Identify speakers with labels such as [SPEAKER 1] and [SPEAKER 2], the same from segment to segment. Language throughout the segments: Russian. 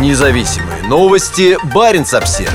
[SPEAKER 1] Независимые новости. Барин обсерва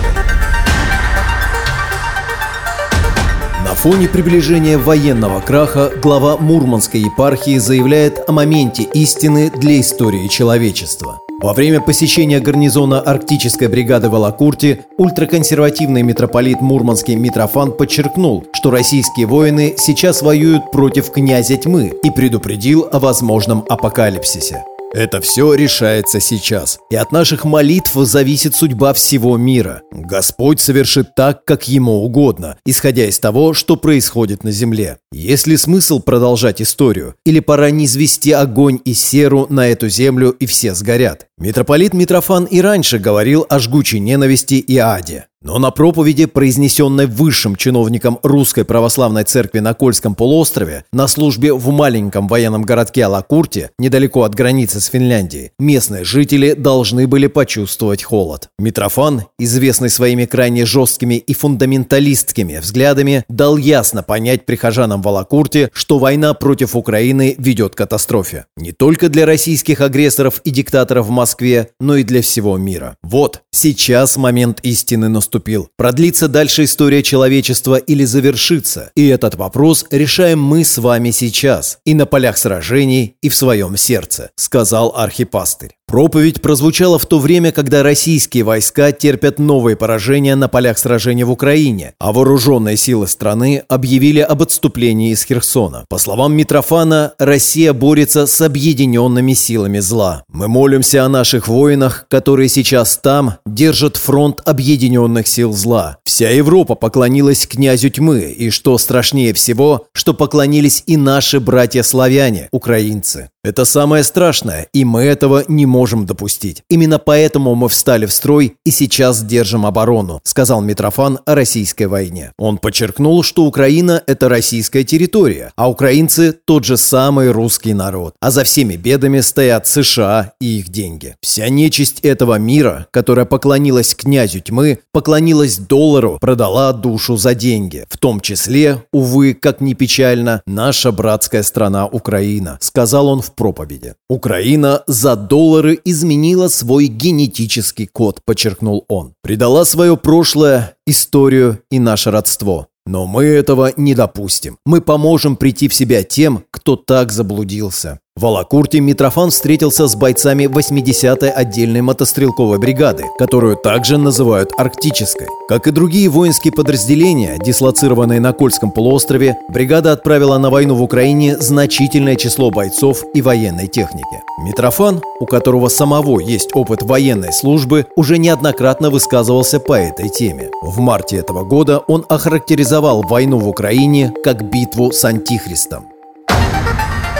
[SPEAKER 2] На фоне приближения военного краха глава Мурманской епархии заявляет о моменте истины для истории человечества. Во время посещения гарнизона арктической бригады в Алакурте ультраконсервативный митрополит Мурманский Митрофан подчеркнул, что российские воины сейчас воюют против князя тьмы и предупредил о возможном апокалипсисе. Это все решается сейчас, и от наших молитв зависит судьба всего мира. Господь совершит так, как Ему угодно, исходя из того, что происходит на земле. Есть ли смысл продолжать историю, или пора низвести огонь и серу на эту землю и все сгорят? Митрополит Митрофан и раньше говорил о жгучей ненависти и аде. Но на проповеди, произнесенной высшим чиновником Русской Православной Церкви на Кольском полуострове, на службе в маленьком военном городке Алакурте, недалеко от границы с Финляндией, местные жители должны были почувствовать холод. Митрофан, известный своими крайне жесткими и фундаменталистскими взглядами, дал ясно понять прихожанам в Алакурте, что война против Украины ведет к катастрофе. Не только для российских агрессоров и диктаторов в Москве, но и для всего мира. Вот, сейчас момент истины наступил наступил. Продлится дальше история человечества или завершится? И этот вопрос решаем мы с вами сейчас. И на полях сражений, и в своем сердце, сказал архипастырь. Проповедь прозвучала в то время, когда российские войска терпят новые поражения на полях сражения в Украине, а вооруженные силы страны объявили об отступлении из Херсона. По словам Митрофана, Россия борется с объединенными силами зла. Мы молимся о наших воинах, которые сейчас там держат фронт объединенных сил зла. Вся Европа поклонилась князю тьмы, и что страшнее всего, что поклонились и наши братья-славяне, украинцы. Это самое страшное, и мы этого не можем допустить. Именно поэтому мы встали в строй и сейчас держим оборону, сказал Митрофан о российской войне. Он подчеркнул, что Украина – это российская территория, а украинцы – тот же самый русский народ. А за всеми бедами стоят США и их деньги. Вся нечисть этого мира, которая поклонилась князю тьмы, поклонилась доллару, продала душу за деньги. В том числе, увы, как ни печально, наша братская страна Украина, сказал он в проповеди. Украина за доллары изменила свой генетический код, подчеркнул он. Предала свое прошлое, историю и наше родство. Но мы этого не допустим. Мы поможем прийти в себя тем, кто так заблудился. В Алакурте Митрофан встретился с бойцами 80-й отдельной мотострелковой бригады, которую также называют «Арктической». Как и другие воинские подразделения, дислоцированные на Кольском полуострове, бригада отправила на войну в Украине значительное число бойцов и военной техники. Митрофан, у которого самого есть опыт военной службы, уже неоднократно высказывался по этой теме. В марте этого года он охарактеризовал войну в Украине как битву с Антихристом.